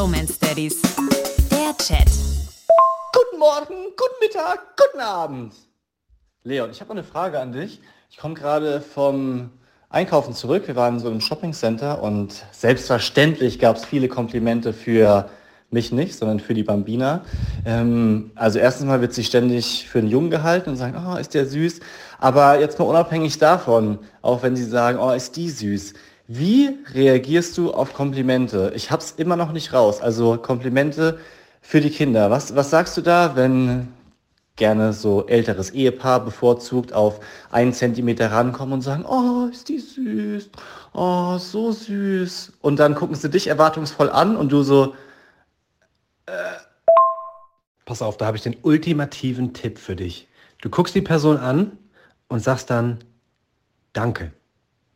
Bromance Daddies. Der Chat. Guten Morgen, guten Mittag, guten Abend. Leon, ich habe eine Frage an dich. Ich komme gerade vom Einkaufen zurück. Wir waren so einem Shoppingcenter und selbstverständlich gab es viele Komplimente für mich nicht, sondern für die Bambina. Ähm, also erstens mal wird sie ständig für einen Jungen gehalten und sagen, oh, ist der süß. Aber jetzt mal unabhängig davon, auch wenn sie sagen, oh, ist die süß. Wie reagierst du auf Komplimente? Ich hab's immer noch nicht raus. Also Komplimente für die Kinder. Was, was sagst du da, wenn gerne so älteres Ehepaar bevorzugt auf einen Zentimeter rankommen und sagen, oh, ist die süß, oh, so süß. Und dann gucken sie dich erwartungsvoll an und du so, äh. Pass auf, da habe ich den ultimativen Tipp für dich. Du guckst die Person an und sagst dann, danke.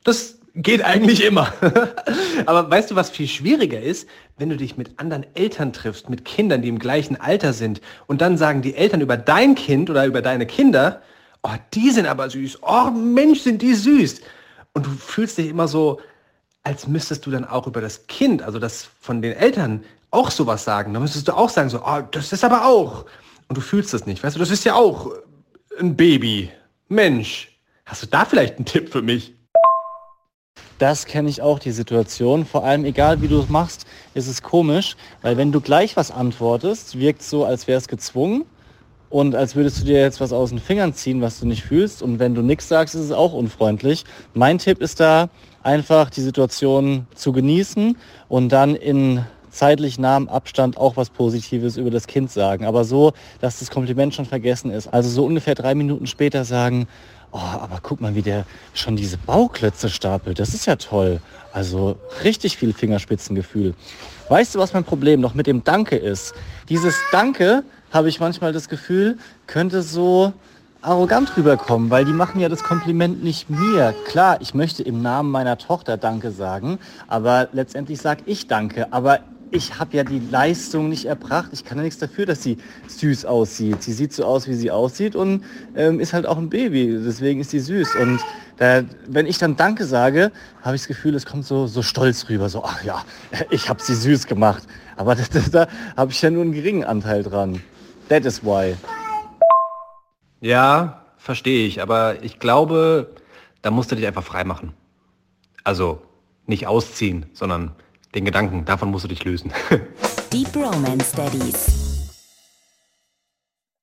Das geht eigentlich immer. Aber weißt du, was viel schwieriger ist? Wenn du dich mit anderen Eltern triffst, mit Kindern, die im gleichen Alter sind, und dann sagen die Eltern über dein Kind oder über deine Kinder, oh, die sind aber süß, oh Mensch, sind die süß. Und du fühlst dich immer so, als müsstest du dann auch über das Kind, also das von den Eltern, auch sowas sagen. Dann müsstest du auch sagen, so, oh, das ist aber auch. Und du fühlst das nicht, weißt du, das ist ja auch ein Baby. Mensch, hast du da vielleicht einen Tipp für mich? Das kenne ich auch, die Situation. Vor allem, egal wie du es machst, ist es komisch, weil wenn du gleich was antwortest, wirkt es so, als wäre es gezwungen und als würdest du dir jetzt was aus den Fingern ziehen, was du nicht fühlst. Und wenn du nichts sagst, ist es auch unfreundlich. Mein Tipp ist da, einfach die Situation zu genießen und dann in zeitlich nahem Abstand auch was Positives über das Kind sagen. Aber so, dass das Kompliment schon vergessen ist. Also so ungefähr drei Minuten später sagen, Oh, aber guck mal, wie der schon diese Bauklötze stapelt. Das ist ja toll. Also richtig viel Fingerspitzengefühl. Weißt du, was mein Problem noch mit dem Danke ist? Dieses Danke, habe ich manchmal das Gefühl, könnte so arrogant rüberkommen, weil die machen ja das Kompliment nicht mir. Klar, ich möchte im Namen meiner Tochter Danke sagen, aber letztendlich sage ich Danke. Aber ich habe ja die Leistung nicht erbracht. Ich kann ja nichts dafür, dass sie süß aussieht. Sie sieht so aus, wie sie aussieht und ähm, ist halt auch ein Baby. Deswegen ist sie süß. Und da, wenn ich dann Danke sage, habe ich das Gefühl, es kommt so, so stolz rüber. So, ach ja, ich habe sie süß gemacht. Aber das, das, da habe ich ja nur einen geringen Anteil dran. That is why. Ja, verstehe ich. Aber ich glaube, da musst du dich einfach frei machen. Also nicht ausziehen, sondern den Gedanken, davon musst du dich lösen. Deep Romance Studies.